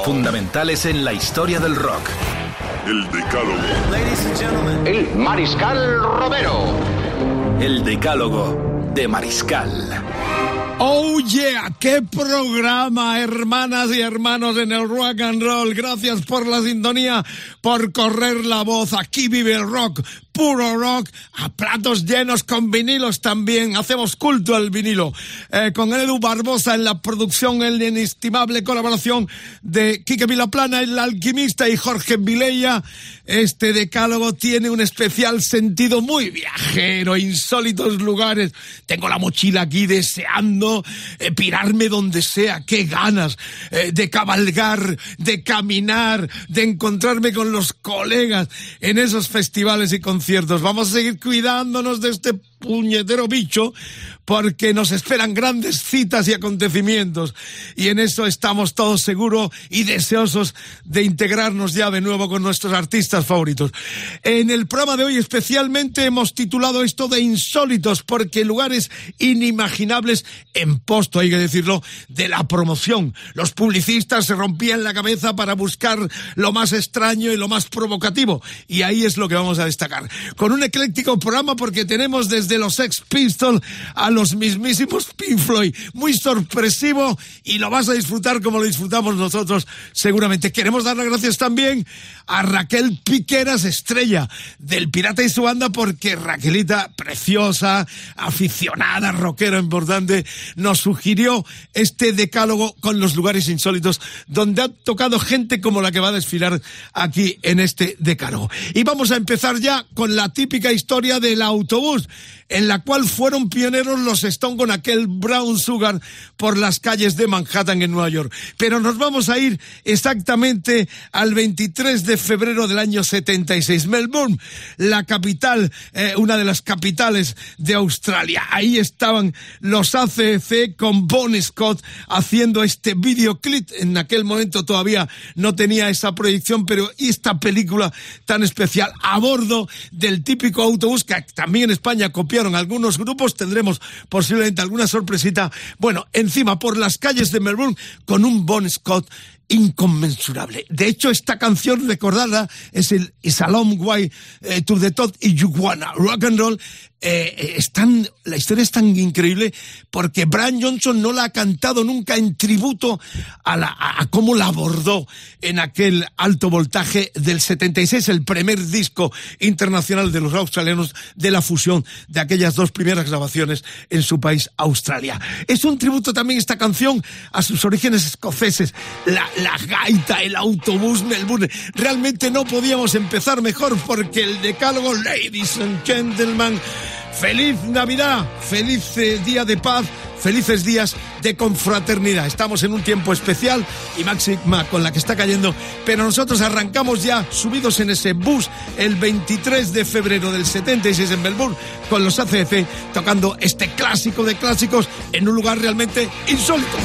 Fundamentales en la historia del rock. El Decálogo. El Mariscal Romero. El decálogo de Mariscal. Oh yeah, qué programa, hermanas y hermanos en el rock and roll. Gracias por la sintonía, por correr la voz. Aquí vive el rock, puro rock, a platos llenos con vinilos también. Hacemos culto al vinilo. Eh, con Edu Barbosa en la producción, en la inestimable colaboración de Quique Vilaplana, el alquimista y Jorge Vilella. Este decálogo tiene un especial sentido muy viajero, insólitos lugares. Tengo la mochila aquí deseando eh, pirarme donde sea. Qué ganas eh, de cabalgar, de caminar, de encontrarme con los colegas en esos festivales y conciertos. Vamos a seguir cuidándonos de este puñetero bicho porque nos esperan grandes citas y acontecimientos y en eso estamos todos seguros y deseosos de integrarnos ya de nuevo con nuestros artistas favoritos. En el programa de hoy especialmente hemos titulado esto de insólitos porque lugares inimaginables en posto, hay que decirlo, de la promoción. Los publicistas se rompían la cabeza para buscar lo más extraño y lo más provocativo y ahí es lo que vamos a destacar. Con un ecléctico programa porque tenemos desde los Sex Pistols a los mismísimos Pink Floyd. Muy sorpresivo y lo vas a disfrutar como lo disfrutamos nosotros seguramente. Queremos dar las gracias también a Raquel Piqueras, estrella del Pirata y su banda, porque Raquelita, preciosa, aficionada, rockera importante, nos sugirió este decálogo con los lugares insólitos donde ha tocado gente como la que va a desfilar aquí en este decálogo. Y vamos a empezar ya con la típica historia del autobús en la cual fueron pioneros los Stone con aquel Brown Sugar por las calles de Manhattan en Nueva York. Pero nos vamos a ir exactamente al 23 de febrero del año 76. Melbourne, la capital, eh, una de las capitales de Australia. Ahí estaban los ACC con Bon Scott haciendo este videoclip. En aquel momento todavía no tenía esa proyección, pero esta película tan especial a bordo del típico autobús que también España algunos grupos, tendremos posiblemente alguna sorpresita. Bueno, encima por las calles de Melbourne con un Bon Scott inconmensurable. De hecho, esta canción recordada es el Is a Long Way eh, to the Top y You Wanna Rock and Roll. Eh, tan- la historia es tan increíble porque Brian Johnson no la ha cantado nunca en tributo a, cómo la abordó en aquel alto voltaje del 76, el primer disco internacional de los australianos de la fusión de aquellas dos primeras grabaciones en su país, Australia. Es un tributo también esta canción a sus orígenes escoceses, la gaita, el autobús Melbourne. Realmente no podíamos empezar mejor porque el decálogo, ladies and gentlemen, feliz Navidad, feliz eh, día de paz. Felices días de confraternidad. Estamos en un tiempo especial y máxima con la que está cayendo, pero nosotros arrancamos ya subidos en ese bus el 23 de febrero del 76 en Melbourne con los ACC tocando este clásico de clásicos en un lugar realmente insólito.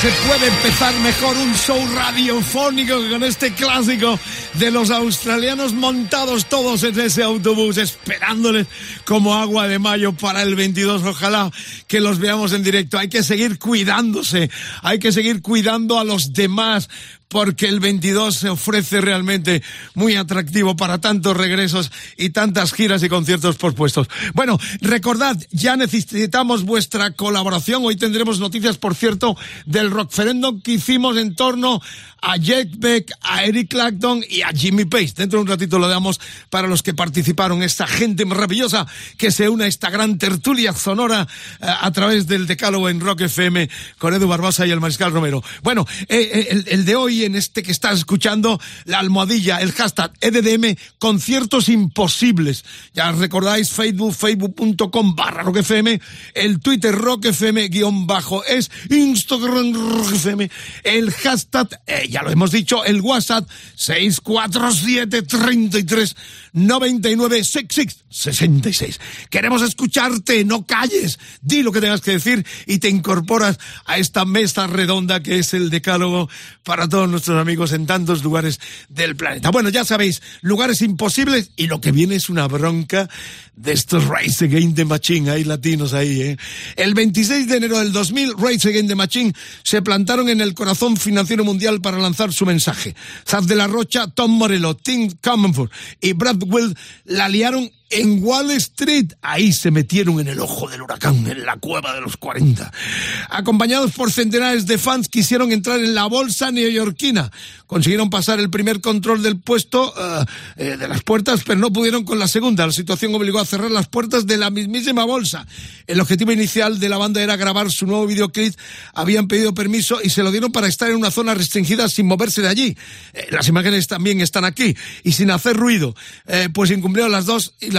Se puede empezar mejor un show radiofónico que con este clásico de los australianos montados todos en ese autobús, esperándoles como agua de mayo para el 22. Ojalá que los veamos en directo. Hay que seguir cuidándose, hay que seguir cuidando a los demás, porque el 22 se ofrece realmente muy atractivo para tantos regresos y tantas giras y conciertos pospuestos. Bueno, recordad, ya necesitamos vuestra colaboración. Hoy tendremos noticias, por cierto, del rockferendum que hicimos en torno a Jack Beck, a Eric Clapton y a Jimmy Page. Dentro de un ratito lo damos para los que participaron, esta gente maravillosa que se une a esta gran tertulia sonora eh, a través del decálogo en Rock FM con Edu Barbosa y el Mariscal Romero. Bueno, eh, eh, el de hoy en este que estás escuchando, la almohadilla, el hashtag EDDM, conciertos imposibles. Ya recordáis Facebook, facebook.com barra Rock FM, el Twitter Rock FM guion bajo es, Instagram Rock FM, el hashtag, eh, ya lo hemos dicho, el WhatsApp 647 33 99 66 66. Queremos escucharte, no calles, di lo que tengas que decir y te incorporas a esta mesa redonda que es el decálogo para todos nuestros amigos en tantos lugares del planeta. Bueno, ya sabéis, lugares imposibles y lo que viene es una bronca de estos Race Against the Machine, hay latinos ahí, ¿eh? El 26 de enero del 2000, Race Against the Machine se plantaron en el corazón financiero mundial para lanzar su mensaje. Zaz de la Rocha, Tom Morello, Tim Comerford y Brad Will la liaron en Wall Street. Ahí se metieron en el ojo del huracán, en la cueva de los 40. Acompañados por centenares de fans, quisieron entrar en la bolsa neoyorquina. Consiguieron pasar el primer control del puesto uh, eh, de las puertas, pero no pudieron con la segunda. La situación obligó a cerrar las puertas de la mismísima bolsa. El objetivo inicial de la banda era grabar su nuevo videoclip. Habían pedido permiso y se lo dieron para estar en una zona restringida sin moverse de allí. Eh, las imágenes también están aquí y sin hacer ruido. Eh, pues incumplieron las dos y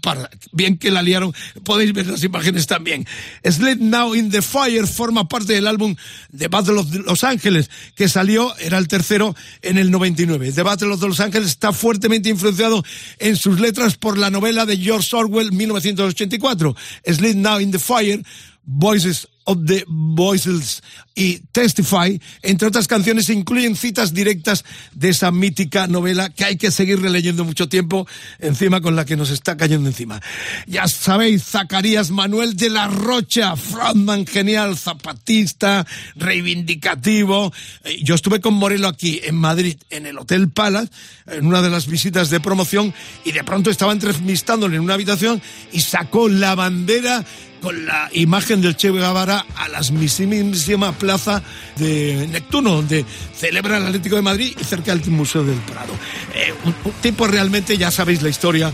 para. Bien que la liaron. Podéis ver las imágenes también. Sleep Now in the Fire forma parte del álbum The Battle of Los Ángeles, que salió, era el tercero en el 99. The Battle of Los Ángeles está fuertemente influenciado en sus letras por la novela de George Orwell 1984. Sleep Now in the Fire, Voices of the Voices y Testify, entre otras canciones, incluyen citas directas de esa mítica novela que hay que seguir releyendo mucho tiempo, encima con la que nos está cayendo encima. Ya sabéis, Zacarías Manuel de la Rocha, frontman genial, zapatista, reivindicativo. Eh, Yo estuve con Morelo aquí en Madrid, en el Hotel Palace, en una de las visitas de promoción, y de pronto estaba entrevistándole en una habitación y sacó la bandera con la imagen del Che Guevara a la mismísima plaza de Neptuno, donde celebra el Atlético de Madrid y cerca del Museo del Prado. Eh, un, un, tipo realmente, ya sabéis la historia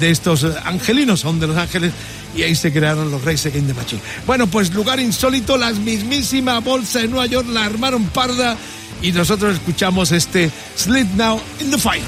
de estos eh, angelinos, son de Los Ángeles, y ahí se crearon los Reyes the Machine. Bueno, pues lugar insólito, la mismísima bolsa de Nueva York la armaron parda y nosotros escuchamos este Sleep Now in the Fire.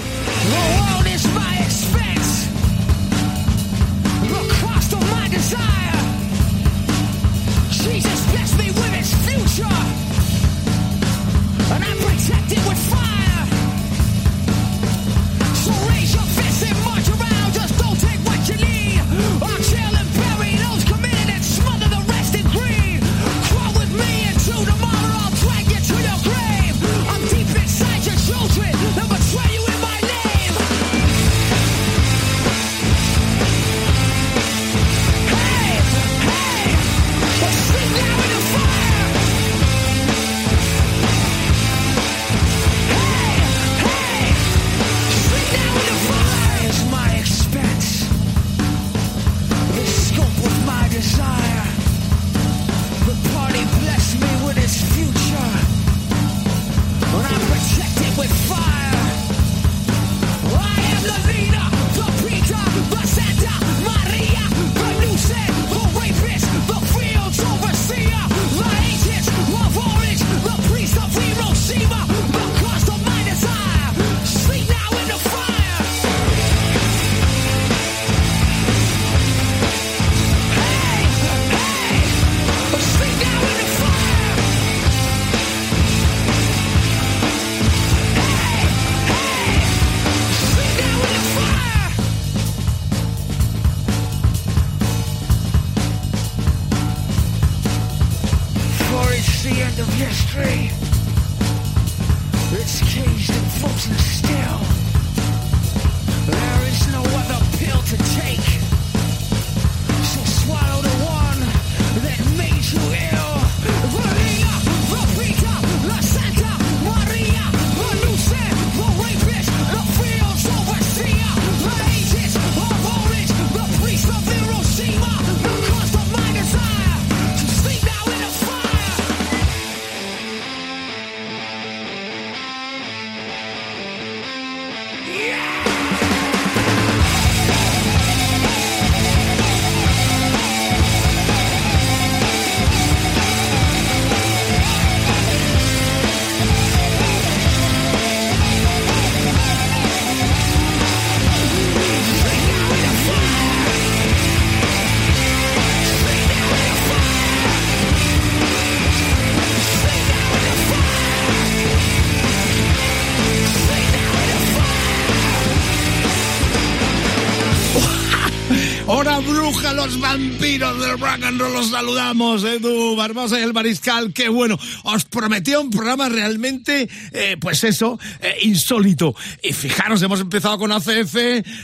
Horseman del rock and roll, los saludamos, Edu Barbosa y el Mariscal, qué bueno, os prometía un programa realmente, eh, pues eso, eh, insólito. Y fijaros, hemos empezado con ACF,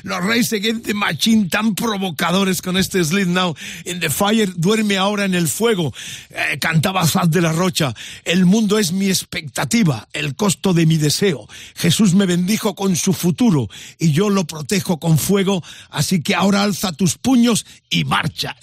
los Reyes the Machine, tan provocadores con este Sleep Now in the Fire, duerme ahora en el fuego, eh, cantaba Sad de la Rocha, el mundo es mi expectativa, el costo de mi deseo. Jesús me bendijo con su futuro y yo lo protejo con fuego, así que ahora alza tus puños y marcha.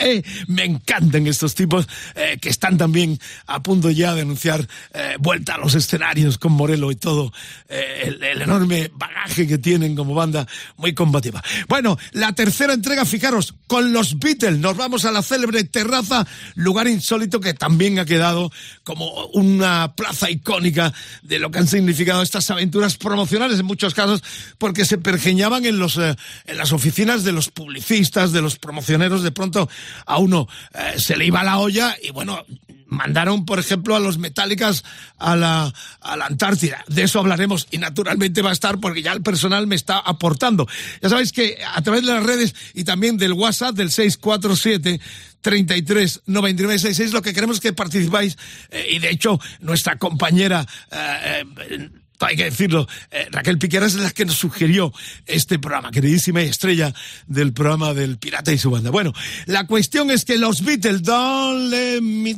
Me encantan estos tipos eh, que están también a punto ya de anunciar eh, vuelta a los escenarios con Morelo y todo eh, el, el enorme bagaje que tienen como banda muy combativa. Bueno, la tercera entrega, fijaros, con los Beatles nos vamos a la célebre terraza, lugar insólito que también ha quedado como una plaza icónica de lo que han significado estas aventuras promocionales en muchos casos, porque se pergeñaban en los en las oficinas de los publicistas, de los promocioneros, de pronto a uno eh, se le iba la olla y bueno, mandaron, por ejemplo, a los metálicas a la, a la Antártida. De eso hablaremos y naturalmente va a estar porque ya el personal me está aportando. Ya sabéis que a través de las redes y también del WhatsApp del 647 33 99 66 lo que queremos es que participáis eh, y de hecho nuestra compañera eh, eh, hay que decirlo, eh, Raquel Piquera es la que nos sugirió este programa, queridísima estrella del programa del Pirata y su banda. Bueno, la cuestión es que los Beatles, Don't Let Me.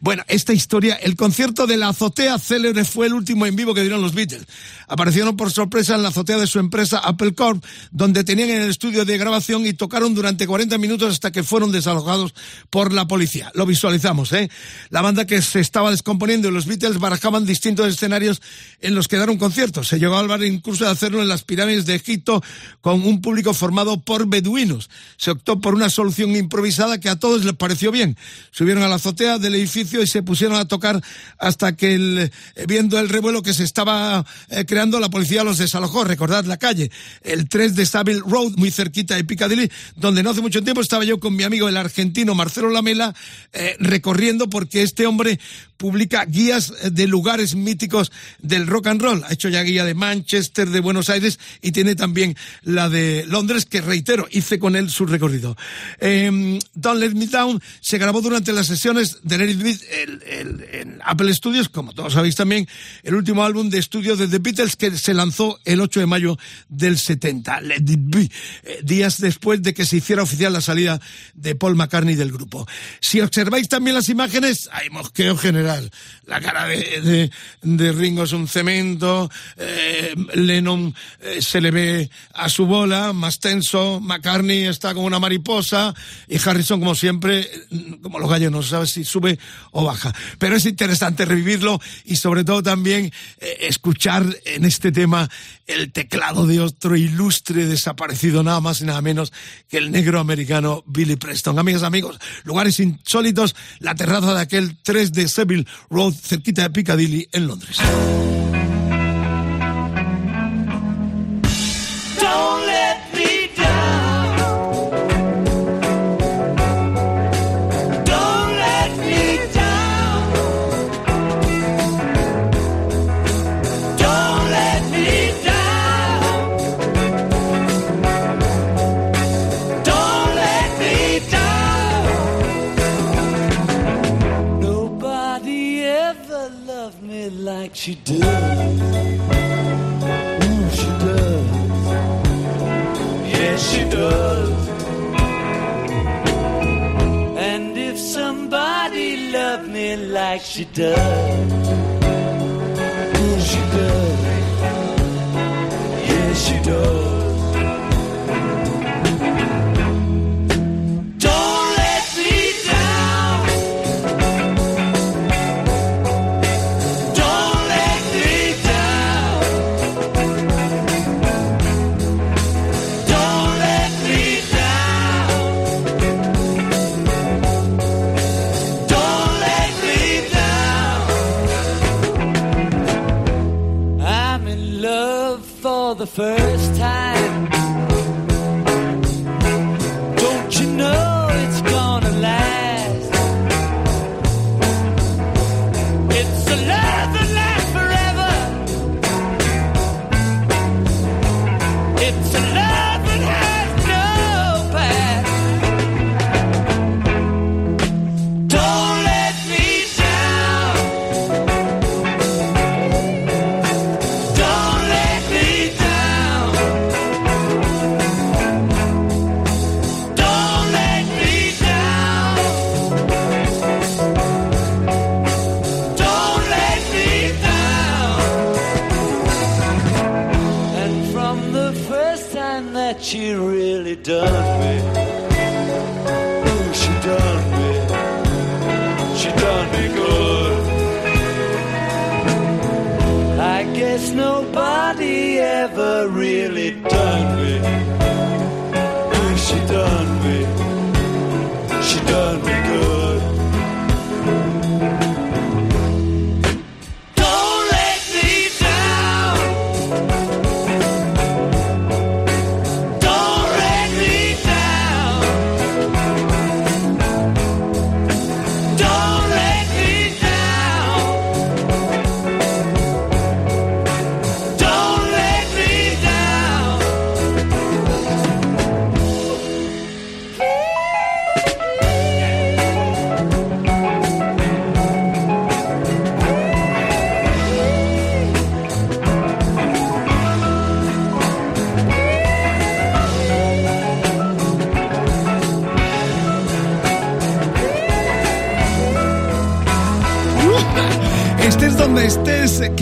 Bueno, esta historia, el concierto de la azotea célebre fue el último en vivo que dieron los Beatles. Aparecieron por sorpresa en la azotea de su empresa Apple Corp, donde tenían en el estudio de grabación y tocaron durante 40 minutos hasta que fueron desalojados por la policía. Lo visualizamos, ¿eh? La banda que se estaba descomponiendo y los Beatles barajaban distintos escenarios en los que daron conciertos. Se llegó a hablar incluso de hacerlo en las pirámides de Egipto con un público formado por beduinos. Se optó por una solución improvisada que a todos les pareció bien. Subieron a la azotea del edificio y se pusieron a tocar hasta que eh, viendo el revuelo que se estaba eh, creando, la policía los desalojó. Recordad la calle, el 3 de Savile Road, muy cerquita de Piccadilly, donde no hace mucho tiempo estaba yo con mi amigo el argentino Marcelo Lamela eh, recorriendo porque este hombre publica guías de lugares míticos del rock and roll. Ha hecho ya guía de Manchester, de Buenos Aires y tiene también la de Londres, que reitero, hice con él su recorrido. Eh, Don't Let Me Down se grabó durante las sesiones de el- el- en Apple Studios, como todos sabéis también, el último álbum de estudio de The Beatles que se lanzó el 8 de mayo del 70, Let It Be, eh, días después de que se hiciera oficial la salida de Paul McCartney del grupo. Si observáis también las imágenes, hay mosqueo general. La cara de, de, de Ringo un cemento, eh, Lennon eh, se le ve a su bola, más tenso, McCartney está como una mariposa y Harrison, como siempre, eh, como los gallos, no sabe si sube o baja. Pero es interesante revivirlo y sobre todo también eh, escuchar en este tema el teclado de otro ilustre desaparecido, nada más y nada menos que el negro americano Billy Preston. Amigas, amigos, lugares insólitos, la terraza de aquel 3 de Seville Road, cerquita de Piccadilly, en Londres. She does. Ooh, she does. Yes, she does. And if somebody loved me like she does, ooh, she does. Yes, she does. The first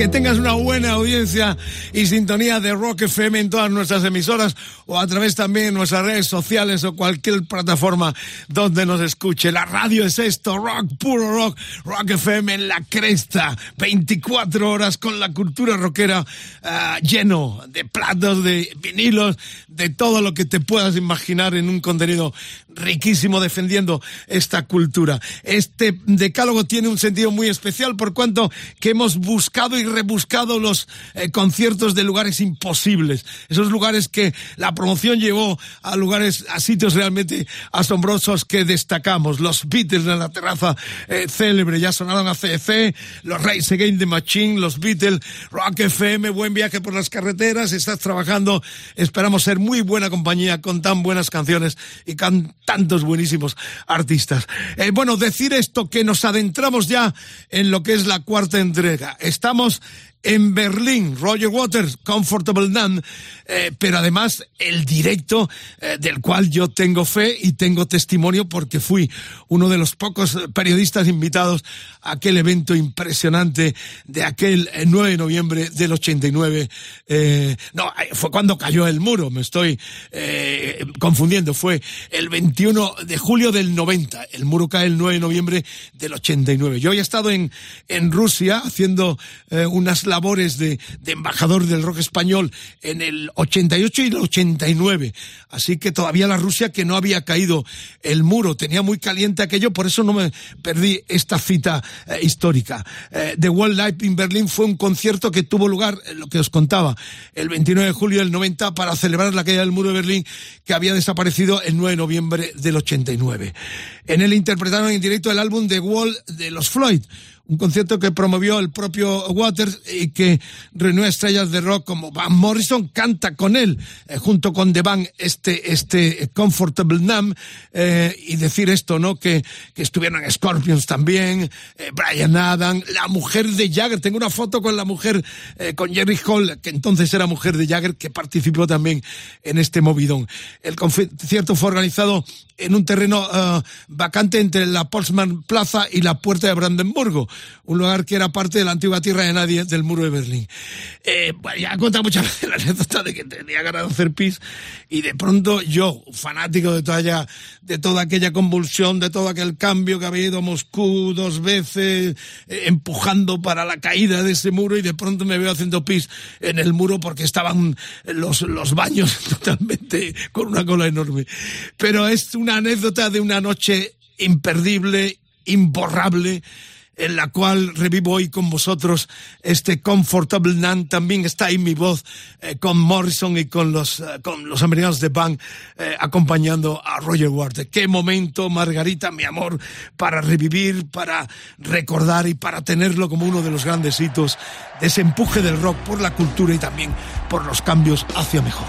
que tengas una buena audiencia y sintonía de Rock FM en todas nuestras emisoras o a través también de nuestras redes sociales o cualquier plataforma donde nos escuche. La radio es esto, rock, puro rock, Rock FM en la cresta, 24 horas con la cultura rockera ah, lleno de platos, de vinilos, de todo lo que te puedas imaginar en un contenido riquísimo defendiendo esta cultura. Este decálogo tiene un sentido muy especial por cuanto que hemos buscado y rebuscado los eh, conciertos de lugares imposibles, esos lugares que la promoción llevó a lugares, a sitios realmente asombrosos que destacamos. Los Beatles en la terraza eh, célebre, ya sonaron a CEC, los Race Again de Machine, los Beatles, Rock FM, buen viaje por las carreteras, estás trabajando, esperamos ser muy buena compañía con tan buenas canciones y tantos buenísimos artistas. Eh, bueno, decir esto que nos adentramos ya en lo que es la cuarta entrega. Estamos en Berlín, Roger Waters, Comfortable Numb, eh, pero además el directo eh, del cual yo tengo fe y tengo testimonio porque fui uno de los pocos periodistas invitados a aquel evento impresionante de aquel eh, 9 de noviembre del 89. Eh, no, eh, fue cuando cayó el muro, me estoy eh, confundiendo, fue el 21 de julio del 90. El muro cae el 9 de noviembre del 89. Yo había estado en, en Rusia haciendo eh, unas labores de, embajador del rock español en el 88 y el 89. Así que todavía la Rusia que no había caído el muro. Tenía muy caliente aquello, por eso no me perdí esta cita eh, histórica. Eh, The World Live in Berlin fue un concierto que tuvo lugar, eh, lo que os contaba, el 29 de julio del 90 para celebrar la caída del muro de Berlín que había desaparecido el 9 de noviembre del 89. En él interpretaron en directo el álbum The Wall de los Floyd un concierto que promovió el propio Waters y que reunió estrellas de rock como Van Morrison, canta con él, eh, junto con The Band, este, este Comfortable Numb, eh, y decir esto, ¿no? Que, que estuvieron Scorpions también, eh, Brian Adam, la mujer de Jagger, tengo una foto con la mujer, con Jerry Hall, que entonces era mujer de Jagger, que participó también en este movidón. El concierto fue organizado en un terreno vacante entre la Polsman Plaza y la Puerta de Brandenburgo, un lugar que era parte de la antigua tierra de nadie del muro de Berlín. Eh, ya contado muchas veces la anécdota de que tenía ganas de hacer pis y de pronto yo, fanático de toda, de toda aquella convulsión, de todo aquel cambio que había ido a Moscú dos veces, eh, empujando para la caída de ese muro y de pronto me veo haciendo pis en el muro porque estaban los, los baños totalmente con una cola enorme. Pero es una anécdota de una noche imperdible, imborrable, en la cual revivo hoy con vosotros este Comfortable Nan. También está ahí mi voz eh, con Morrison y con los, eh, con los americanos de Bang eh, acompañando a Roger Waters. Qué momento, Margarita, mi amor, para revivir, para recordar y para tenerlo como uno de los grandes hitos de ese empuje del rock por la cultura y también por los cambios hacia mejor.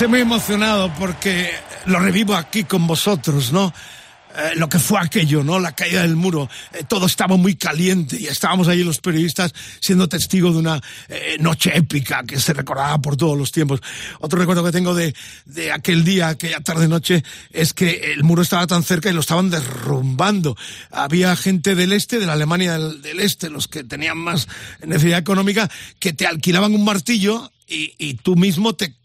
Estoy muy emocionado porque lo revivo aquí con vosotros, ¿no? Eh, lo que fue aquello, ¿no? La caída del muro. Eh, todo estaba muy caliente y estábamos ahí los periodistas siendo testigos de una eh, noche épica que se recordaba por todos los tiempos. Otro recuerdo que tengo de, de aquel día, aquella tarde-noche, es que el muro estaba tan cerca y lo estaban derrumbando. Había gente del este, de la Alemania del, del este, los que tenían más necesidad económica, que te alquilaban un martillo y, y tú mismo te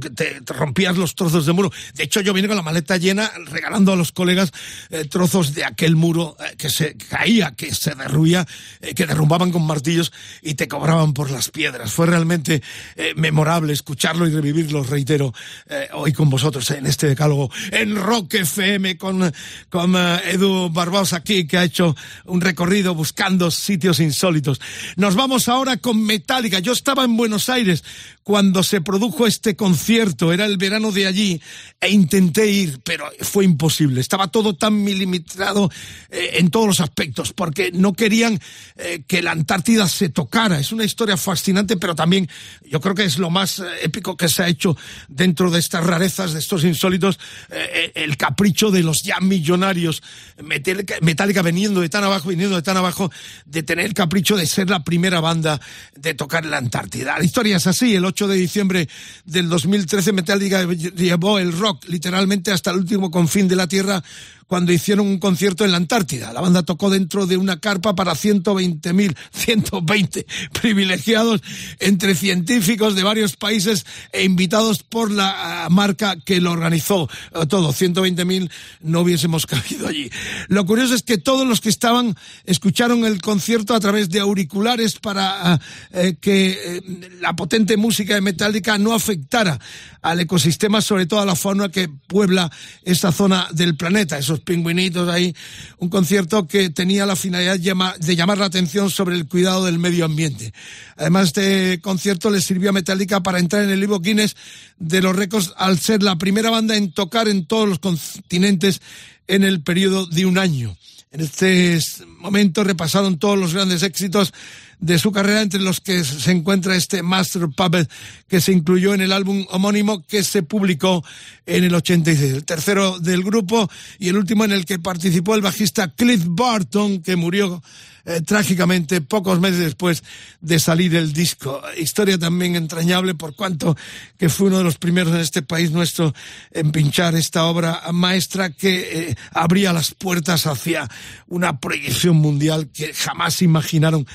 te, te, rompías los trozos de muro. De hecho, yo vine con la maleta llena regalando a los colegas eh, trozos de aquel muro eh, que se caía, que se derruía, eh, que derrumbaban con martillos y te cobraban por las piedras. Fue realmente eh, memorable escucharlo y revivirlo, reitero, eh, hoy con vosotros en este decálogo en Rock FM con, con Edu Barbosa aquí, que ha hecho un recorrido buscando sitios insólitos. Nos vamos ahora con Metallica. Yo estaba en Buenos Aires cuando se produjo este concierto, era el verano de allí, e intenté ir, pero fue imposible. Estaba todo tan milimetrado eh, en todos los aspectos, porque no querían eh, que la Antártida se tocara. Es una historia fascinante, pero también yo creo que es lo más eh, épico que se ha hecho dentro de estas rarezas, de estos insólitos, eh, el capricho de los ya millonarios, Metallica, Metallica veniendo de tan abajo, viniendo de tan abajo, de tener el capricho de ser la primera banda de tocar la Antártida. La historia es así, el 8 de diciembre del 2013 Metallica llevó el rock literalmente hasta el último confín de la Tierra cuando hicieron un concierto en la Antártida. La banda tocó dentro de una carpa para 120.000, 120 privilegiados entre científicos de varios países e invitados por la uh, marca que lo organizó uh, todo. 120.000 no hubiésemos cabido allí. Lo curioso es que todos los que estaban escucharon el concierto a través de auriculares para uh, eh, que eh, la potente música de Metallica no afectara al ecosistema, sobre todo a la fauna que puebla esta zona del planeta. Esos pingüinitos ahí, un concierto que tenía la finalidad de llamar la atención sobre el cuidado del medio ambiente. Además, este concierto le sirvió a Metallica para entrar en el libro Guinness de los récords al ser la primera banda en tocar en todos los continentes en el periodo de un año. En este momento repasaron todos los grandes éxitos de su carrera, entre los que se encuentra este Master Puppet que se incluyó en el álbum homónimo que se publicó en el 86. El tercero del grupo y el último en el que participó el bajista Cliff Barton, que murió eh, trágicamente pocos meses después de salir el disco. Historia también entrañable por cuanto que fue uno de los primeros en este país nuestro en pinchar esta obra maestra que eh, abría las puertas hacia una proyección mundial que jamás imaginaron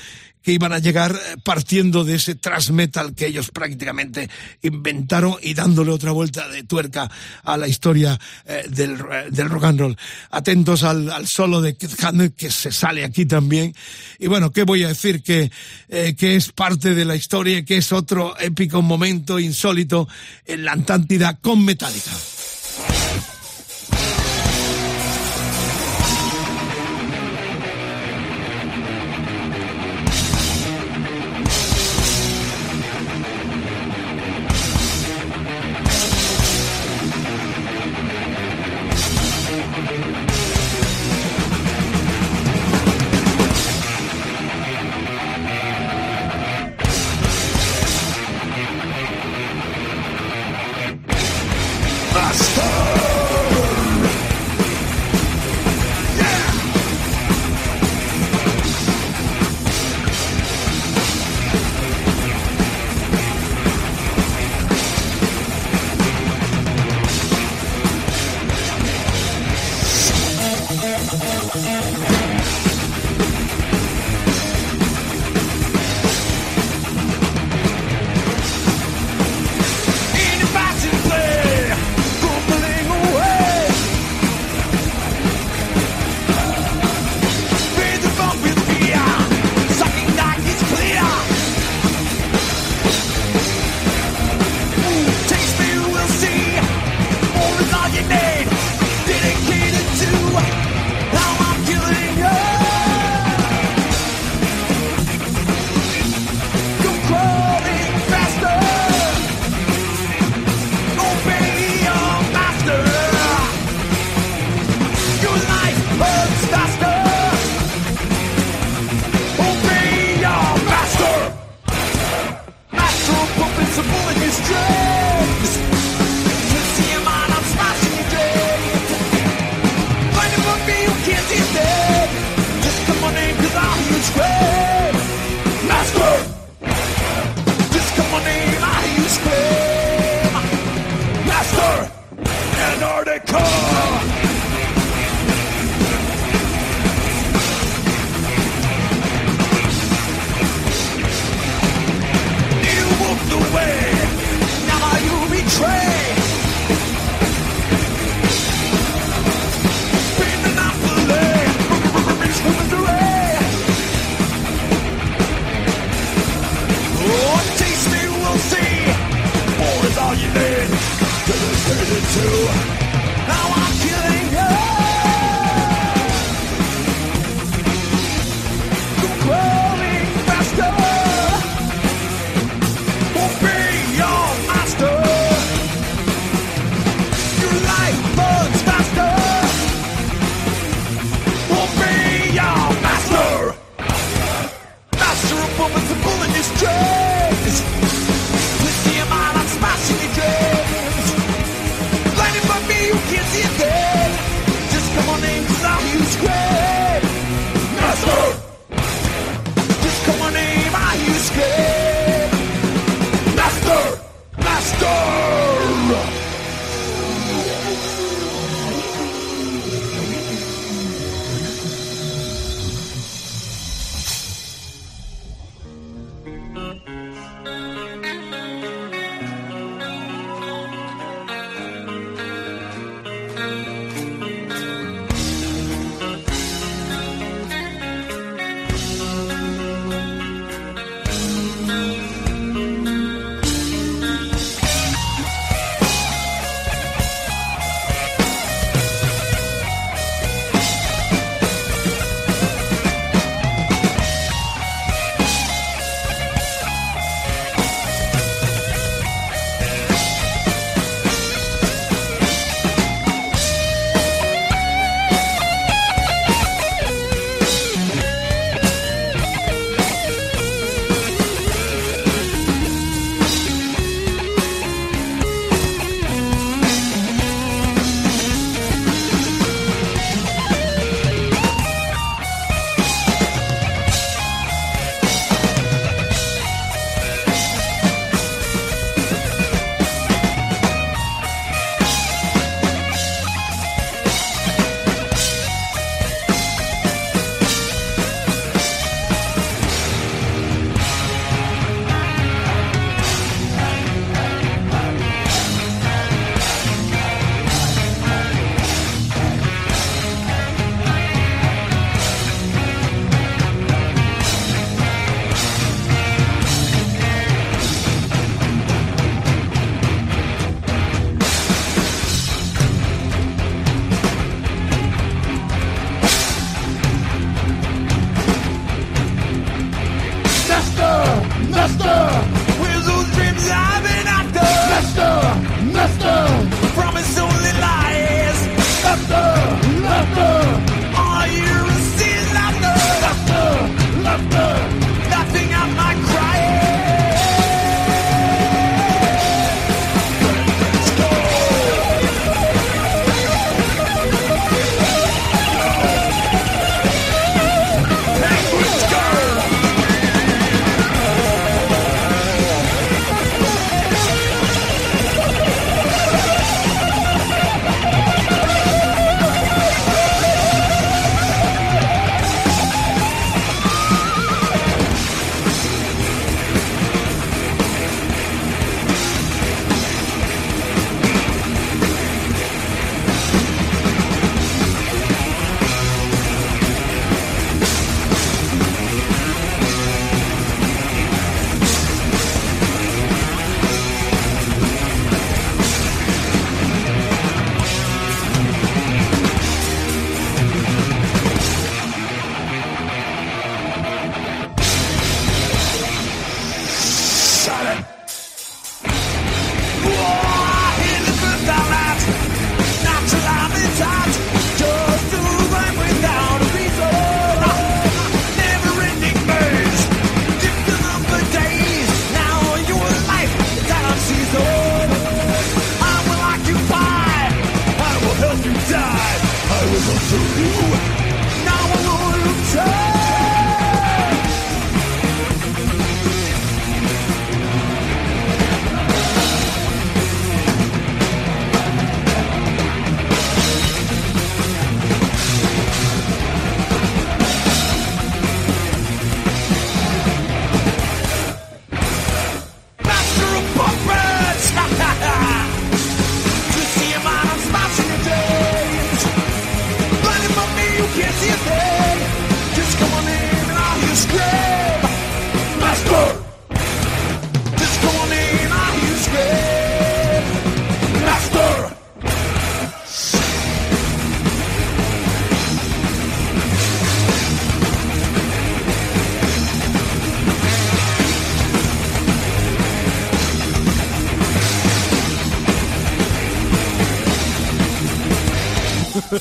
que iban a llegar partiendo de ese thrash metal que ellos prácticamente inventaron y dándole otra vuelta de tuerca a la historia eh, del, del, rock and roll. Atentos al, al solo de Keith Hammett que se sale aquí también. Y bueno, ¿qué voy a decir? Que, eh, que es parte de la historia que es otro épico momento insólito en la Antártida con Metallica.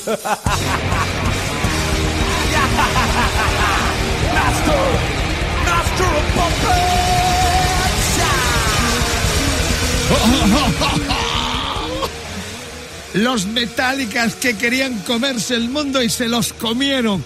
Los metálicas que querían comerse el mundo y se los comieron.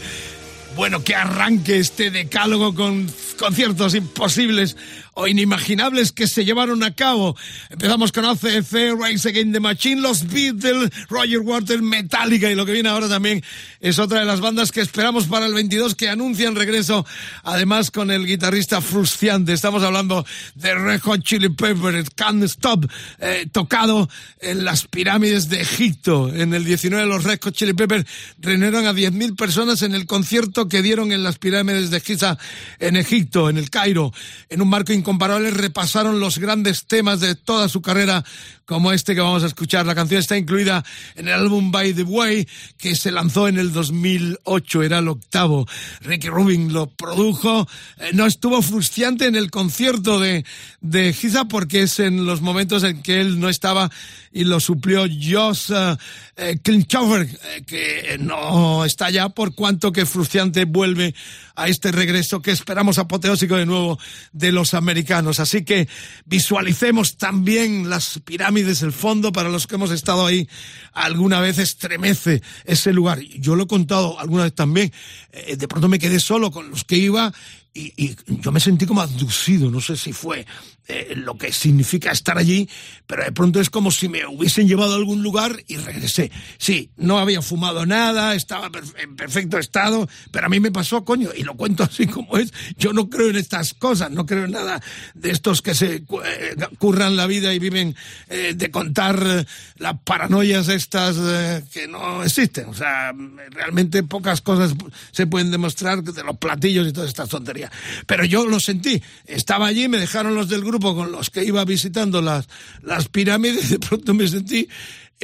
Bueno, que arranque este decálogo con conciertos imposibles o inimaginables que se llevaron a cabo. Empezamos con ACC, Rise Against the Machine, los Beatles, Roger Waters, Metallica y lo que viene ahora también es otra de las bandas que esperamos para el 22 que anuncian regreso, además con el guitarrista frustrante. Estamos hablando de Red Hot Chili Peppers, Can't Stop, eh, tocado en las pirámides de Egipto. En el 19 los Red Hot Chili Peppers reunieron a 10.000 personas en el concierto que dieron en las pirámides de Giza en Egipto, en el Cairo, en un marco incomparables repasaron los grandes temas de toda su carrera, como este que vamos a escuchar. La canción está incluida en el álbum By the Way, que se lanzó en el 2008, era el octavo. Ricky Rubin lo produjo. Eh, no estuvo frustrante en el concierto de, de Giza porque es en los momentos en que él no estaba y lo suplió Josh uh, eh, que no está ya por cuanto que frustrante vuelve a este regreso que esperamos apoteósico de nuevo de los americanos. Así que visualicemos también las pirámides, el fondo, para los que hemos estado ahí alguna vez estremece ese lugar. Yo lo he contado alguna vez también. Eh, de pronto me quedé solo con los que iba y, yo me sentí como abducido, no sé si fue eh, lo que significa estar allí, pero de pronto es como si me hubiesen llevado a algún lugar y regresé. Sí, no había fumado nada, estaba en perfecto estado, pero a mí me pasó, coño, y lo cuento así como es. Yo no creo en estas cosas, no creo en nada de estos que se eh, curran la vida y viven eh, de contar las paranoias estas eh, que no existen. O sea, realmente pocas cosas se pueden demostrar de los platillos y todas estas tonterías. Pero yo lo sentí. Estaba allí, me dejaron los del grupo con los que iba visitando las, las pirámides, de pronto me sentí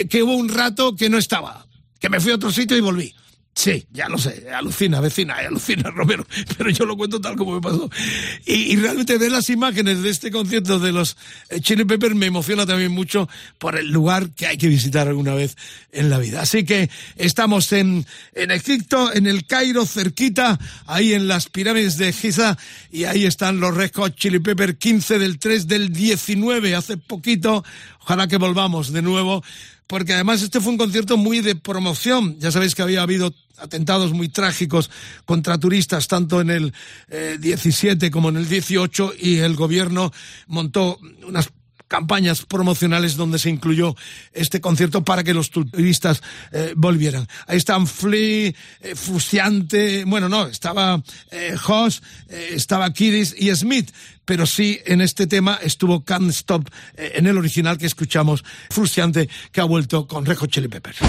que hubo un rato que no estaba, que me fui a otro sitio y volví. Sí, ya lo sé, alucina, vecina, alucina, Romero, pero yo lo cuento tal como me pasó. Y, realmente ver las imágenes de este concierto de los Chili Peppers me emociona también mucho por el lugar que hay que visitar alguna vez en la vida. Así que estamos en, en Egipto, en el Cairo, cerquita, ahí en las pirámides de Giza, y ahí están los Red Hot Chili Peppers, 15 del 3 del 19, hace poquito, ojalá que volvamos de nuevo porque además este fue un concierto muy de promoción. Ya sabéis que había habido atentados muy trágicos contra turistas, tanto en el eh, 17 como en el 18, y el gobierno montó unas campañas promocionales donde se incluyó este concierto para que los turistas eh, volvieran. Ahí están Flea, eh, bueno, no, estaba eh, Hoss, eh, estaba Kiddis y Smith, pero sí en este tema estuvo Can't Stop eh, en el original que escuchamos, Fusiante, que ha vuelto con Rejo Chili Peppers.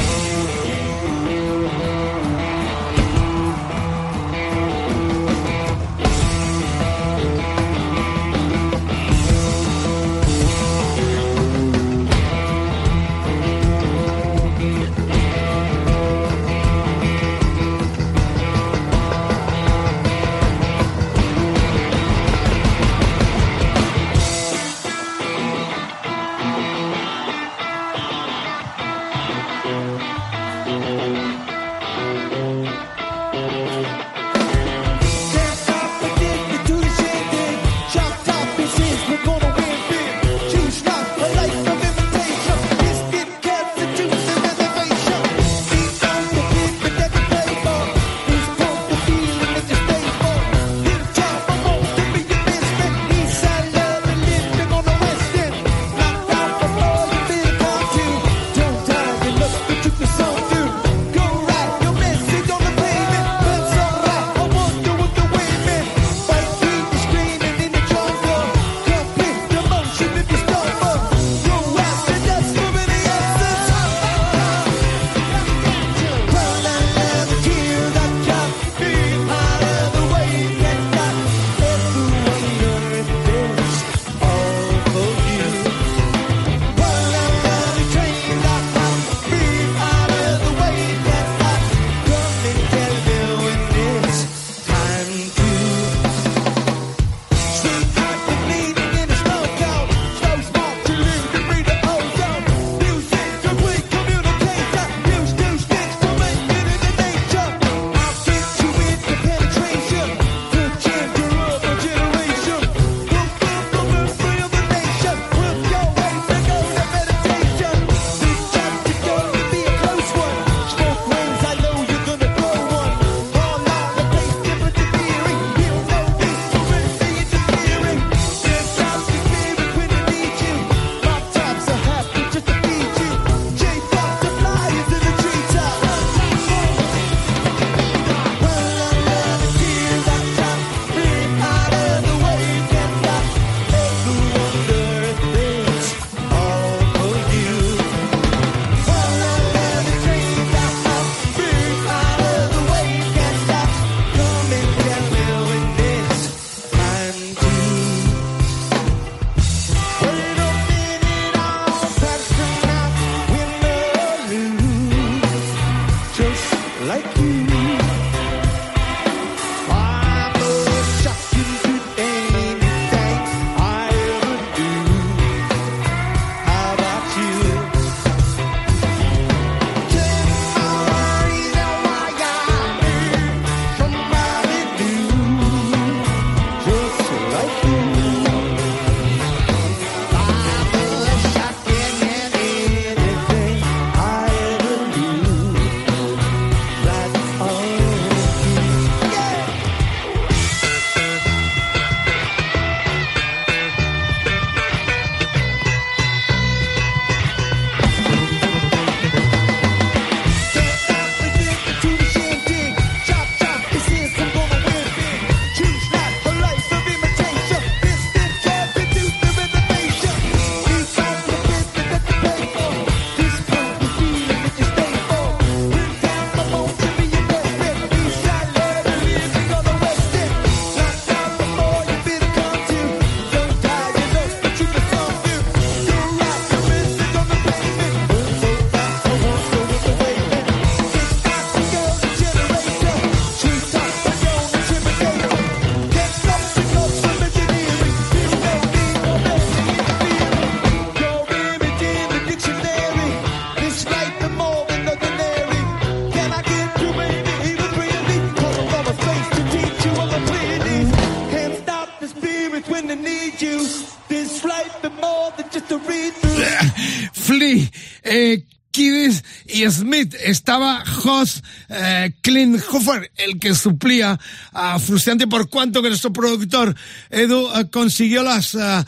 Estaba Jos eh, Klinhofer, el que suplía a Frustrante, por cuanto que nuestro productor Edu eh, consiguió las, eh,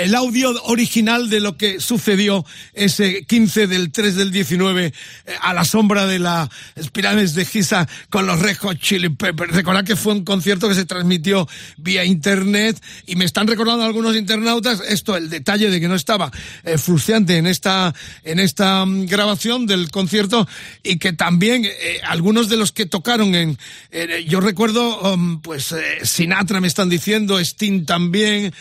el audio original de lo que sucedió ese 15 del 3 del 19 eh, a la sombra de las pirámides de Giza con los Red Hot Chili Peppers. Recordad que fue un concierto que se transmitió vía internet y me están recordando algunos internautas esto, el detalle de que no estaba eh, en esta, en esta mm, grabación del concierto y que también eh, algunos de los que tocaron en, eh, yo recuerdo, um, pues eh, Sinatra me están diciendo, Sting también,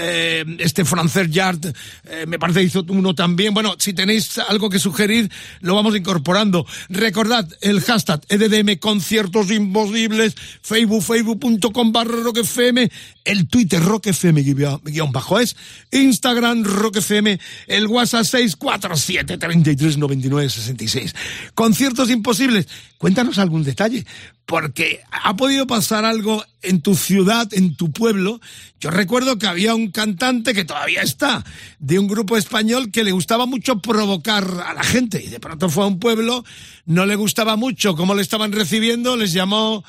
eh, este francés Yard, eh, me parece hizo uno también. Bueno, si tenéis algo que sugerir, lo vamos incorporando. Recordad el hashtag EDDM Conciertos Imposibles, Facebook, facebook.com barra roquefm, el Twitter roquefm guion bajo es, Instagram roquefm, el WhatsApp 647 33 99 66. Conciertos Imposibles, cuéntanos algún detalle, porque ha podido pasar algo en tu ciudad, en tu pueblo. Yo recuerdo que había un cantante que todavía está, de un grupo español que le gustaba mucho provocar a la gente. Y de pronto fue a un pueblo, no le gustaba mucho cómo le estaban recibiendo, les llamó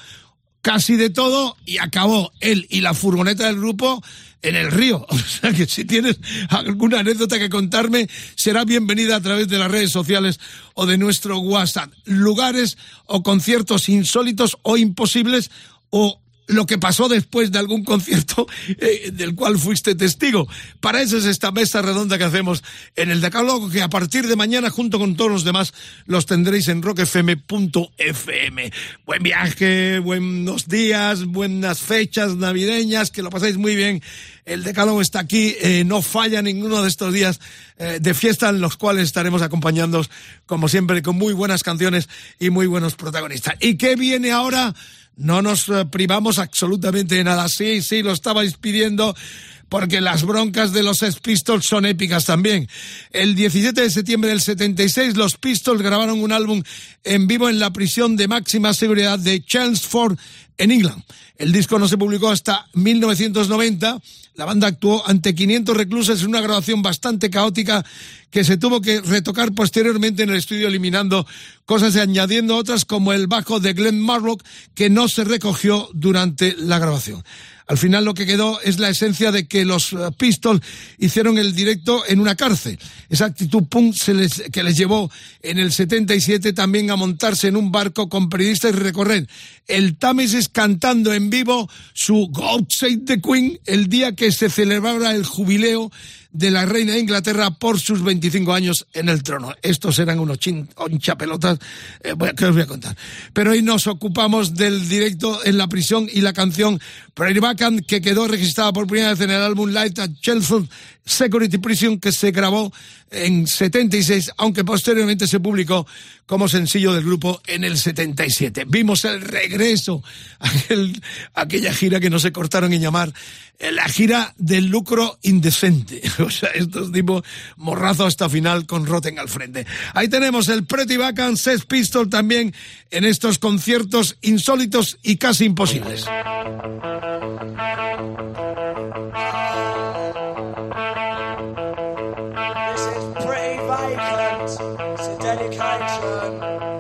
casi de todo y acabó él y la furgoneta del grupo en el río. O sea que si tienes alguna anécdota que contarme, será bienvenida a través de las redes sociales o de nuestro WhatsApp. Lugares o conciertos insólitos o imposibles o lo que pasó después de algún concierto eh, del cual fuiste testigo. Para eso es esta mesa redonda que hacemos en el Decálogo, que a partir de mañana, junto con todos los demás, los tendréis en rockfm.fm. Buen viaje, buenos días, buenas fechas navideñas, que lo pasáis muy bien. El Decálogo está aquí, eh, no falla ninguno de estos días eh, de fiesta en los cuales estaremos acompañándoos, como siempre, con muy buenas canciones y muy buenos protagonistas. ¿Y qué viene ahora? No nos eh, privamos absolutamente de nada. Sí, sí, lo estabais pidiendo porque las broncas de los Pistols son épicas también. El 17 de septiembre del 76, los Pistols grabaron un álbum en vivo en la prisión de máxima seguridad de Chelmsford, en England. El disco no se publicó hasta 1990. La banda actuó ante 500 reclusos en una grabación bastante caótica que se tuvo que retocar posteriormente en el estudio eliminando cosas y añadiendo otras como el bajo de Glenn Marlock que no se recogió durante la grabación. Al final lo que quedó es la esencia de que los uh, Pistols hicieron el directo en una cárcel. Esa actitud punk se les, que les llevó en el 77 también a montarse en un barco con periodistas y recorrer el Támesis cantando en vivo su God Save the Queen el día que se celebrara el jubileo de la reina de Inglaterra por sus 25 años en el trono. Estos eran unos hinchapelotas eh, que os voy a contar. Pero hoy nos ocupamos del directo en la prisión y la canción Prairie Bacan que quedó registrada por primera vez en el álbum Light at Chelmsford Security Prison que se grabó en 76, aunque posteriormente se publicó como sencillo del grupo en el 77. Vimos el regreso, aquel, aquella gira que no se cortaron en llamar eh, la gira del lucro indecente. O sea, estos tipos morrazo hasta final con Rotten al frente. Ahí tenemos el Pretty Bacan Sex Pistol también en estos conciertos insólitos y casi imposibles. It's a dedication.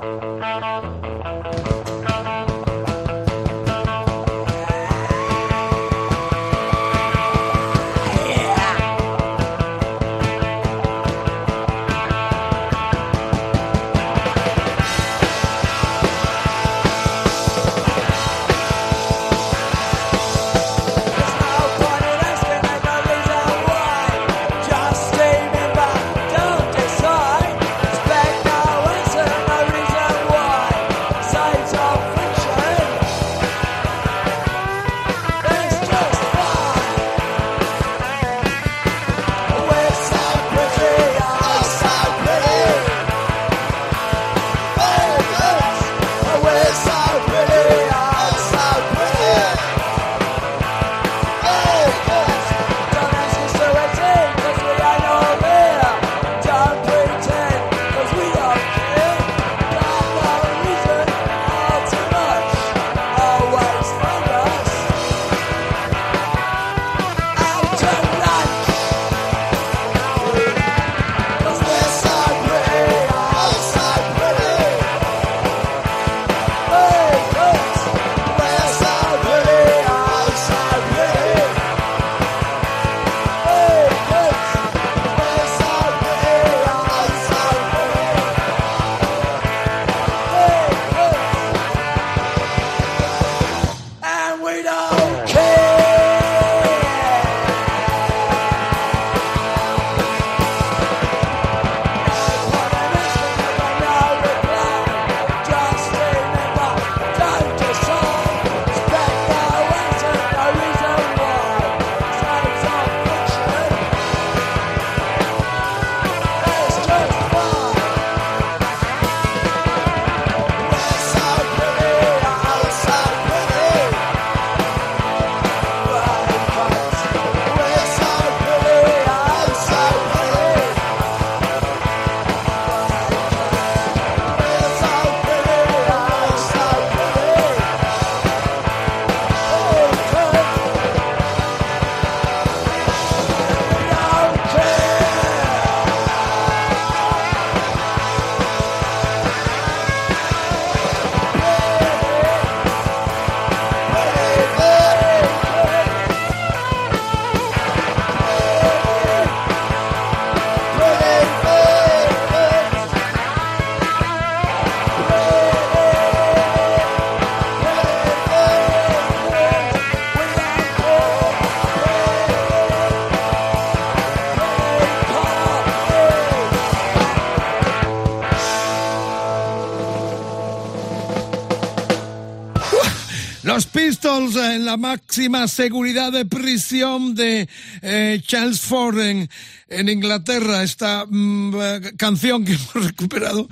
En la máxima seguridad de prisión de eh, Charles Ford en, Inglaterra. Esta mm, eh, canción que hemos recuperado,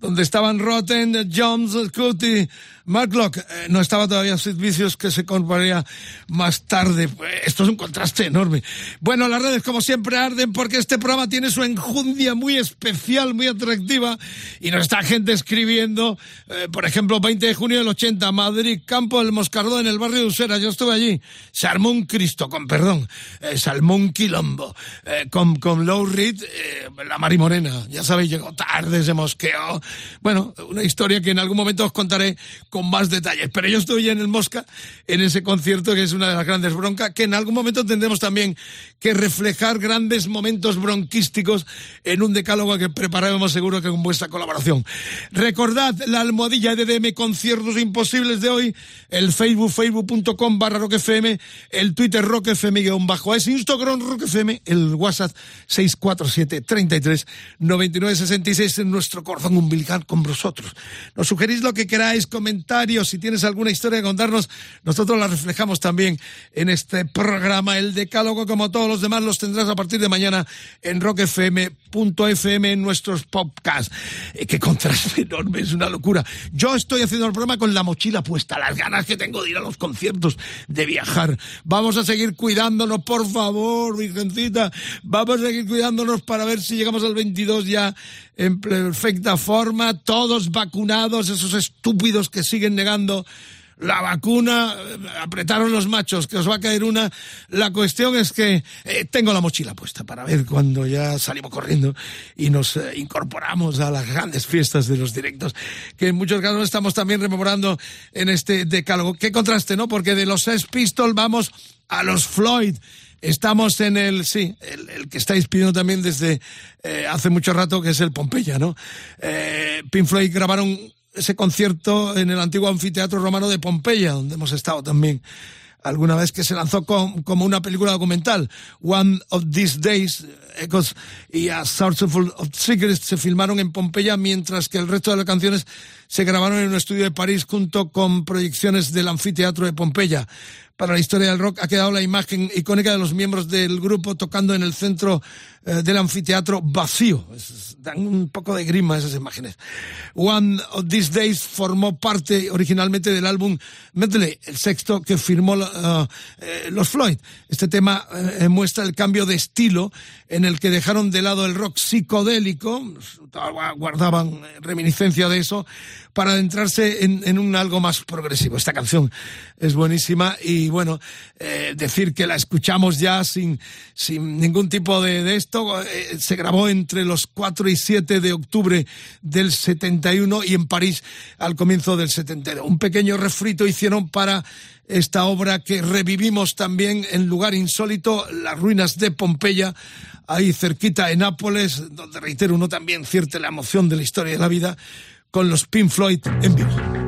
donde estaban Rotten, Jones, Scotty, Marklock. Eh, no estaba todavía Sid Vicious, que se compraría más tarde. Esto es un contraste enorme. Bueno, las redes, como siempre, arden porque este programa tiene su enjundia muy especial, muy atractiva. Y nos está gente escribiendo, eh, por ejemplo, 20 de junio del 80, Madrid, Campo del Moscardón, en el barrio de Usera. Yo estuve allí. Se armó un Cristo, con perdón. Eh, un quilombo. Eh, con, con Low Reed, la Mari Morena. Ya sabéis, llegó tarde, se mosqueó. Bueno, una historia que en algún momento os contaré con más detalles. Pero yo estoy en el Mosca, en ese concierto que es una de las grandes broncas, que algún momento tendremos también que reflejar grandes momentos bronquísticos en un decálogo que prepararemos seguro que con vuestra colaboración. Recordad la almohadilla EDM conciertos imposibles de hoy, el Facebook, facebook.com barra roquefm, el Twitter roquefm guion bajo es Instagram roquefm, el WhatsApp 647 33 99 66 en nuestro corazón umbilical con vosotros. Nos sugerís lo que queráis, comentarios, si tienes alguna historia que contarnos, nosotros la reflejamos también en este programa. El decálogo, como todos los demás, los tendrás a partir de mañana en rockfm.fm en nuestros podcasts. Eh, qué contraste enorme, es una locura. Yo estoy haciendo el programa con la mochila puesta, las ganas que tengo de ir a los conciertos, de viajar. Vamos a seguir cuidándonos, por favor, Virgencita. Vamos a seguir cuidándonos para ver si llegamos al 22 ya en perfecta forma, todos vacunados, esos estúpidos que siguen negando la vacuna, apretaron los machos, que os va a caer una. La cuestión es que eh, tengo la mochila puesta para ver cuando ya salimos corriendo y nos eh, incorporamos a las grandes fiestas de los directos, que en muchos casos estamos también rememorando en este decálogo. Qué contraste, ¿no? Porque de los Sex Pistols vamos a los Floyd. Estamos en el, sí, el, el que estáis pidiendo también desde eh, hace mucho rato, que es el Pompeya, ¿no? Eh, Pink Floyd grabaron ese concierto en el antiguo anfiteatro romano de Pompeya, donde hemos estado también alguna vez que se lanzó como una película documental. One of These Days, Echoes y A of, of Secrets se filmaron en Pompeya, mientras que el resto de las canciones se grabaron en un estudio de París junto con proyecciones del anfiteatro de Pompeya. Para la historia del rock ha quedado la imagen icónica de los miembros del grupo tocando en el centro eh, del anfiteatro vacío. Es- dan un poco de grima esas imágenes. One of These Days formó parte originalmente del álbum Medley, el sexto que firmó uh, eh, los Floyd. Este tema eh, muestra el cambio de estilo en el que dejaron de lado el rock psicodélico, guardaban reminiscencia de eso, para adentrarse en, en un algo más progresivo. Esta canción es buenísima y bueno, eh, decir que la escuchamos ya sin, sin ningún tipo de, de esto, eh, se grabó entre los 4 y 7 de octubre del 71 y en París al comienzo del 72. Un pequeño refrito hicieron para esta obra que revivimos también en lugar insólito, las ruinas de Pompeya, ahí cerquita en Nápoles, donde reitero uno también cierte la emoción de la historia de la vida, con los Pink Floyd en vivo.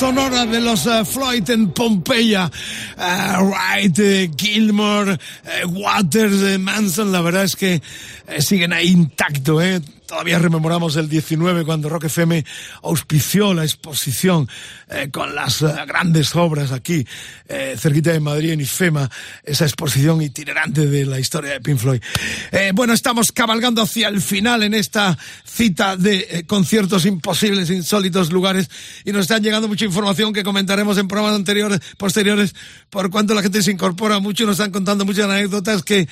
Sonora de los uh, Floyd en Pompeya, uh, Wright, uh, Gilmore, Waters, Manson, la verdad es que siguen ahí intacto, ¿eh? Todavía rememoramos el 19 cuando Rock FM auspició la exposición eh, con las eh, grandes obras aquí, eh, cerquita de Madrid, en IFEMA, esa exposición itinerante de la historia de Pink Floyd. bueno, estamos cabalgando hacia el final en esta cita de conciertos imposibles, insólitos lugares, y nos están llegando mucha información que comentaremos en programas anteriores, posteriores, por cuanto la gente se incorpora mucho nos están contando muchas anécdotas que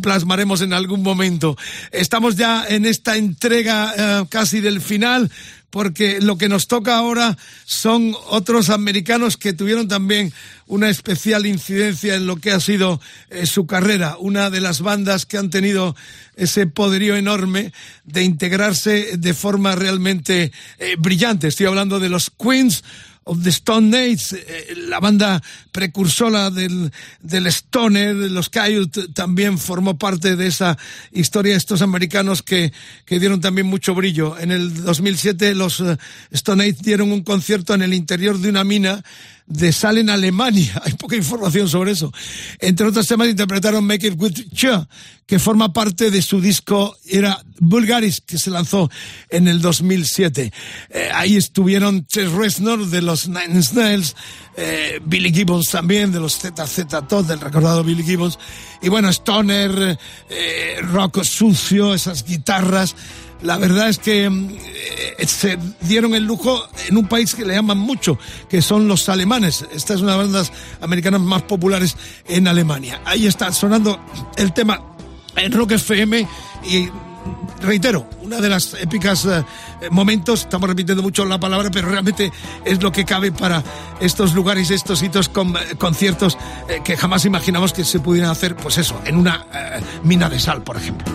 plasmaremos en algún momento. Estamos ya en esta entrega eh, casi del final, porque lo que nos toca ahora son otros americanos que tuvieron también una especial incidencia en lo que ha sido eh, su carrera, una de las bandas que han tenido ese poderío enorme de integrarse de forma realmente eh, brillante. Estoy hablando de los Queens of the Stone Age, eh, la banda precursora del, del Stoner, de los Coyote, también formó parte de esa historia, estos americanos que, que dieron también mucho brillo. En el 2007 los eh, Stone Age dieron un concierto en el interior de una mina de sal en Alemania. Hay poca información sobre eso. Entre otros temas interpretaron Make It With Cha, que forma parte de su disco, era Bulgaris, que se lanzó en el 2007. Eh, ahí estuvieron Chess Reznor de los Nine Snails, eh, Billy Gibbons también, de los ZZ Top, del recordado Billy Gibbons. Y bueno, Stoner, eh, rock sucio, esas guitarras la verdad es que eh, se dieron el lujo en un país que le llaman mucho, que son los alemanes. Esta es una de las bandas americanas más populares en Alemania. Ahí está sonando el tema en Rock FM y reitero, una de las épicas eh, momentos, estamos repitiendo mucho la palabra, pero realmente es lo que cabe para estos lugares, estos hitos con eh, conciertos que jamás imaginamos que se pudieran hacer, pues eso, en una mina de sal, por ejemplo.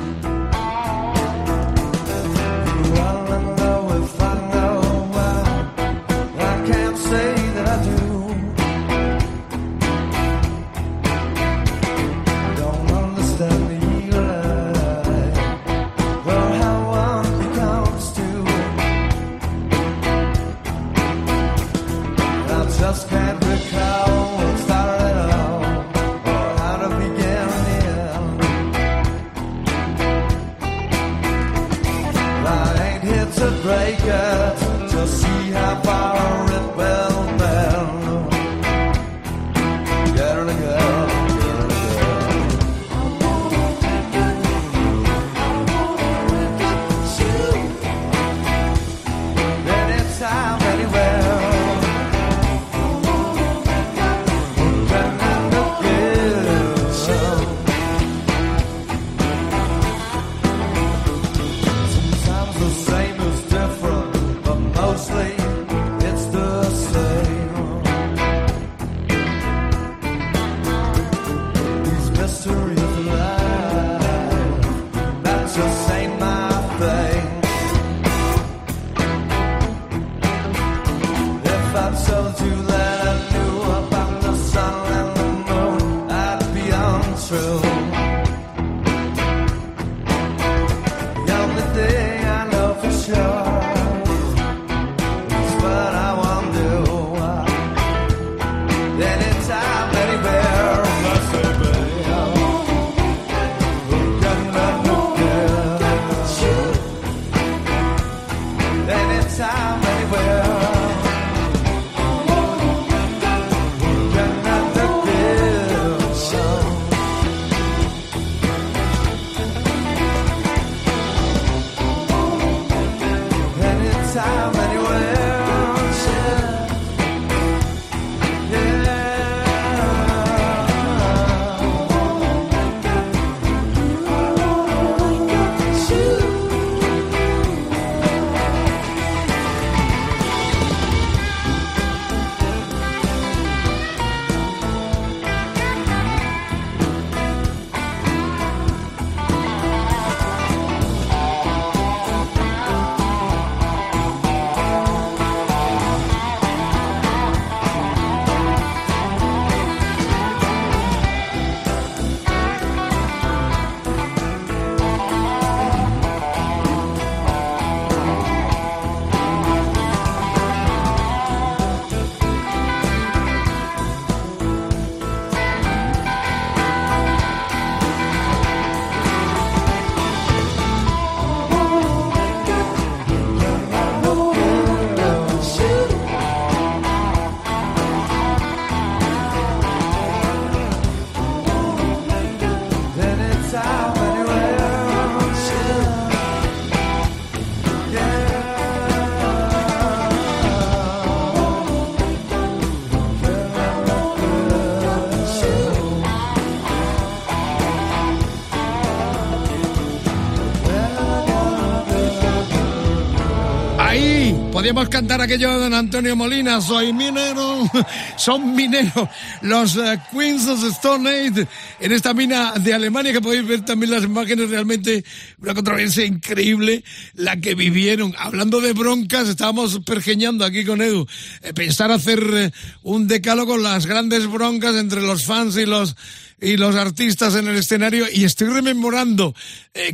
Podríamos cantar aquello de don Antonio Molina, soy minero, son mineros, los eh, Queens of Stone Age, en esta mina de Alemania, que podéis ver también las imágenes, realmente una controversia increíble la que vivieron. Hablando de broncas, estábamos pergeñando aquí con Edu, eh, pensar hacer eh, un decálogo, las grandes broncas entre los fans y los y los artistas en el escenario y estoy rememorando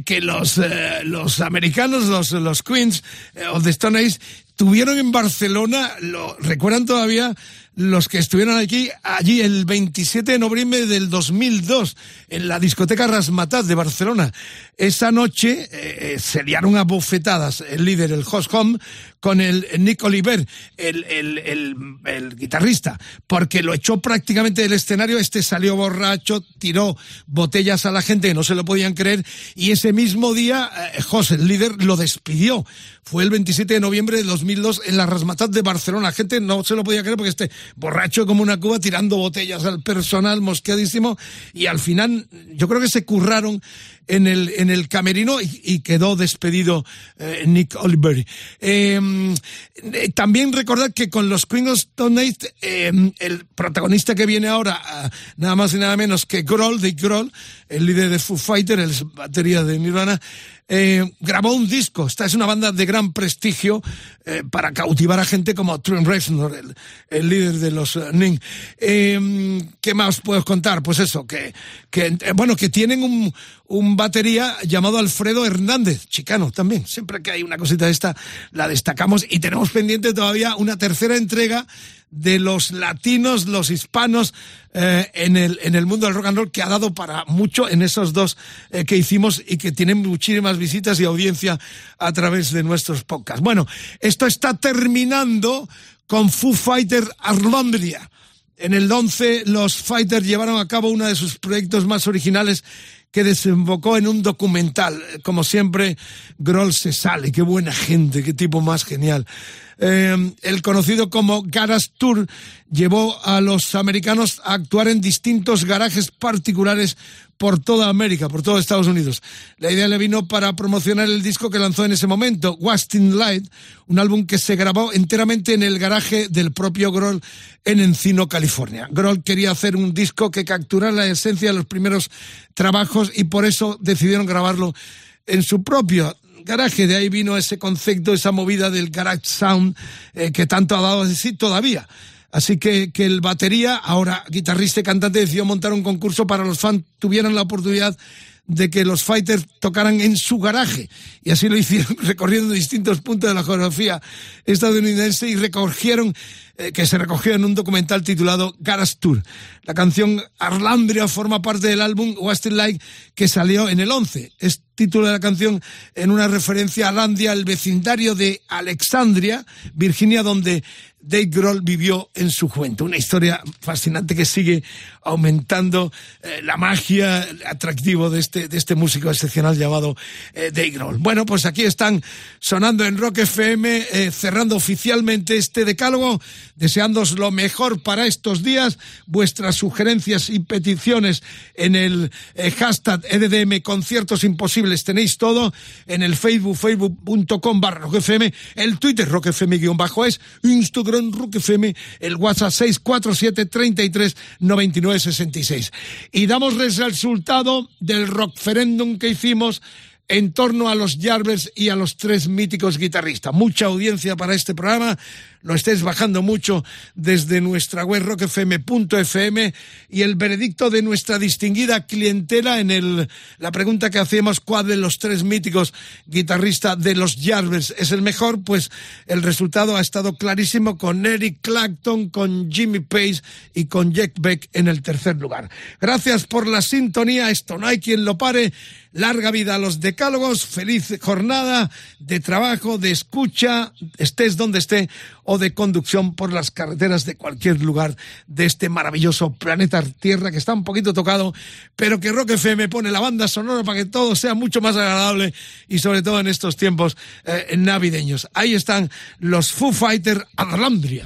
que los, los americanos, los, los Queens eh, of the Stone Age, tuvieron en Barcelona, lo recuerdan todavía los que estuvieron aquí, allí el 27 de noviembre del 2002, en la discoteca Rasmatat de Barcelona. Esa noche eh, se liaron a bofetadas el líder, el host home, con el Nick Oliver, el, el, el, el, guitarrista, porque lo echó prácticamente del escenario, este salió borracho, tiró botellas a la gente no se lo podían creer, y ese mismo día eh, José, el líder, lo despidió. Fue el 27 de noviembre de 2002 en la Rasmatat de Barcelona. La gente no se lo podía creer porque este borracho como una cuba tirando botellas al personal, mosqueadísimo, y al final yo creo que se curraron en el, en el camerino y, y quedó despedido eh, Nick Oliver. Eh, también recordar que con los Queen of Stone Age, eh, el protagonista que viene ahora, nada más y nada menos que Grohl, Dave Grohl, el líder de Foo Fighter, el batería de Nirvana, eh, grabó un disco. Esta es una banda de gran prestigio eh, para cautivar a gente como Trent Reznor, el, el, líder de los uh, Ning. Eh, ¿Qué más puedo contar? Pues eso, que, que bueno, que tienen un, un batería llamado Alfredo Hernández, chicano también. Siempre que hay una cosita de esta, la destacamos y tenemos pendiente todavía una tercera entrega de los latinos, los hispanos eh, en, el, en el mundo del rock and roll que ha dado para mucho en esos dos eh, que hicimos y que tienen muchísimas visitas y audiencia a través de nuestros podcasts. Bueno, esto está terminando con Foo Fighter Arlandria. En el 11 los Fighters llevaron a cabo uno de sus proyectos más originales que desembocó en un documental. Como siempre, Grohl se sale, qué buena gente, qué tipo más genial. Eh, el conocido como Garage Tour llevó a los americanos a actuar en distintos garajes particulares por toda América, por todo Estados Unidos. La idea le vino para promocionar el disco que lanzó en ese momento, Wasting Light, un álbum que se grabó enteramente en el garaje del propio Grohl en Encino, California. Grohl quería hacer un disco que capturara la esencia de los primeros trabajos y por eso decidieron grabarlo en su propio garaje. De ahí vino ese concepto, esa movida del garage sound eh, que tanto ha dado de sí todavía. Así que, que el batería, ahora guitarrista y cantante, decidió montar un concurso para los fans tuvieran la oportunidad de que los fighters tocaran en su garaje. Y así lo hicieron, recorriendo distintos puntos de la geografía estadounidense y recogieron, eh, que se recogió en un documental titulado Garage Tour. La canción Arlandria forma parte del álbum Wasted Light que salió en el 11. Es título de la canción en una referencia a Arlandia, el vecindario de Alexandria, Virginia, donde Dave Grohl vivió en su juventud. Una historia fascinante que sigue aumentando eh, la magia, el atractivo de este, de este músico excepcional llamado eh, Dave Grohl. Bueno, pues aquí están sonando en Rock FM, eh, cerrando oficialmente este decálogo, deseándos lo mejor para estos días. Vuestras sugerencias y peticiones en el eh, hashtag EDDM Conciertos Imposibles tenéis todo en el Facebook, facebook.com barra el Twitter Rock FM guion bajo es, Instagram Rock FM, el WhatsApp 647 33 99 66. Y damos el resultado del rockferendum que hicimos en torno a los Jarvers y a los tres míticos guitarristas. Mucha audiencia para este programa, lo estáis bajando mucho desde nuestra web rockfm.fm y el veredicto de nuestra distinguida clientela en el, la pregunta que hacíamos, ¿cuál de los tres míticos guitarristas de los Jarvers es el mejor? Pues el resultado ha estado clarísimo con Eric Clapton, con Jimmy Page y con Jack Beck en el tercer lugar. Gracias por la sintonía, esto no hay quien lo pare. Larga vida a los decálogos, feliz jornada de trabajo, de escucha, estés donde esté, o de conducción por las carreteras de cualquier lugar de este maravilloso planeta Tierra que está un poquito tocado, pero que Rock FM pone la banda sonora para que todo sea mucho más agradable y sobre todo en estos tiempos eh, navideños. Ahí están los Foo Fighter Arlandria.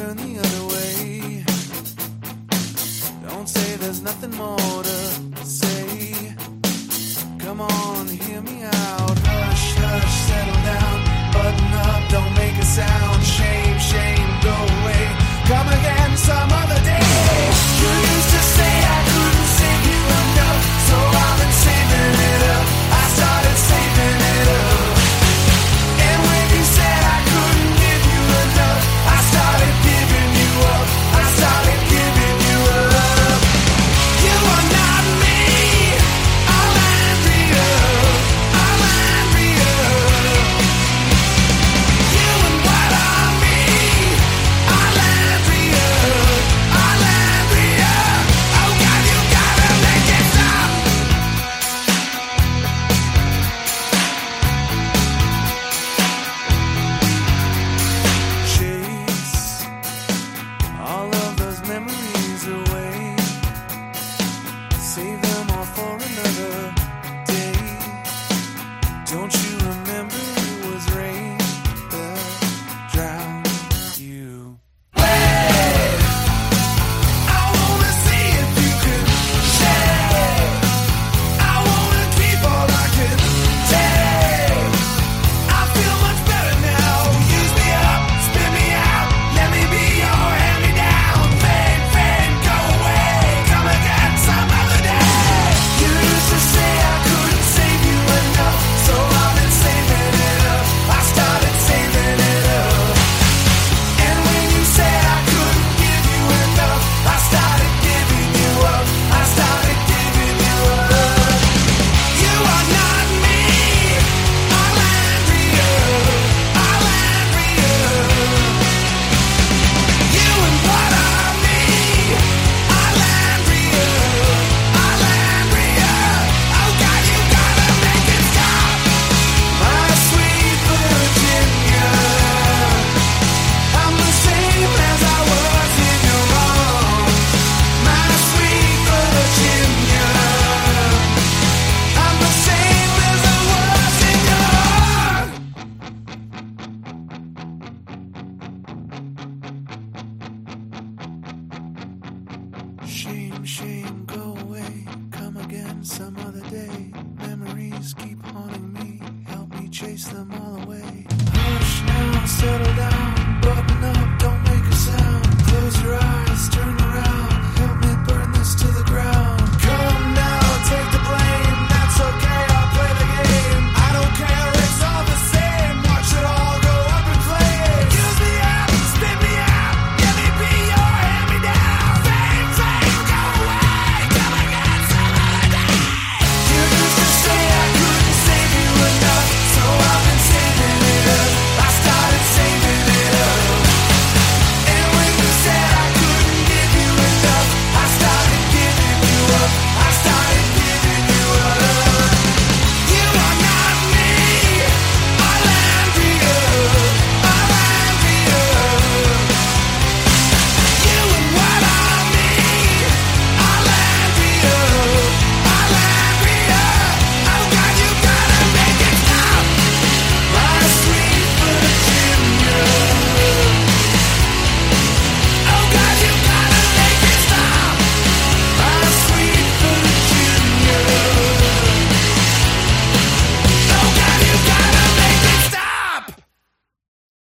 turn the other way. Don't say there's nothing more to say. Come on, hear me out. Hush, hush, settle down. Button up, don't make a sound. Shame, shame, go away. Come again, summer.